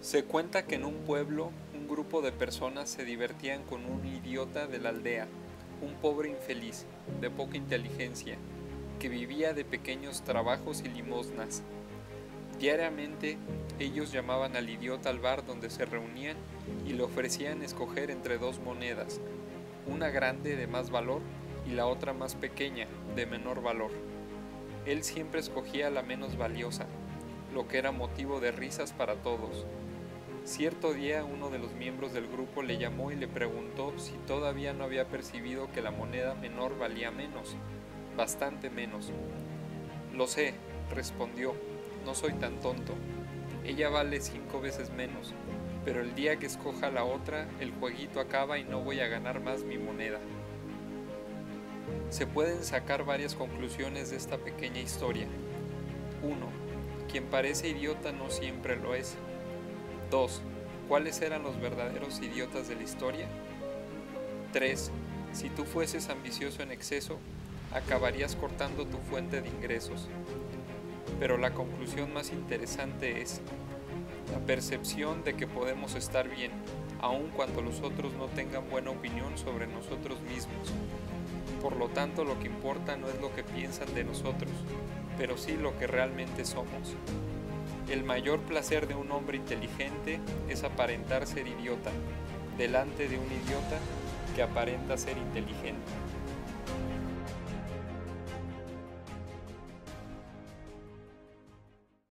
Se cuenta que en un pueblo un grupo de personas se divertían con un idiota de la aldea, un pobre infeliz, de poca inteligencia, que vivía de pequeños trabajos y limosnas. Diariamente ellos llamaban al idiota al bar donde se reunían y le ofrecían escoger entre dos monedas, una grande de más valor y la otra más pequeña de menor valor. Él siempre escogía la menos valiosa, lo que era motivo de risas para todos. Cierto día uno de los miembros del grupo le llamó y le preguntó si todavía no había percibido que la moneda menor valía menos, bastante menos. Lo sé, respondió, no soy tan tonto. Ella vale cinco veces menos, pero el día que escoja la otra, el jueguito acaba y no voy a ganar más mi moneda. Se pueden sacar varias conclusiones de esta pequeña historia. 1. Quien parece idiota no siempre lo es. 2. ¿Cuáles eran los verdaderos idiotas de la historia? 3. Si tú fueses ambicioso en exceso, acabarías cortando tu fuente de ingresos. Pero la conclusión más interesante es la percepción de que podemos estar bien, aun cuando los otros no tengan buena opinión sobre nosotros mismos. Por lo tanto, lo que importa no es lo que piensan de nosotros, pero sí lo que realmente somos. El mayor placer de un hombre inteligente es aparentar ser idiota, delante de un idiota que aparenta ser inteligente.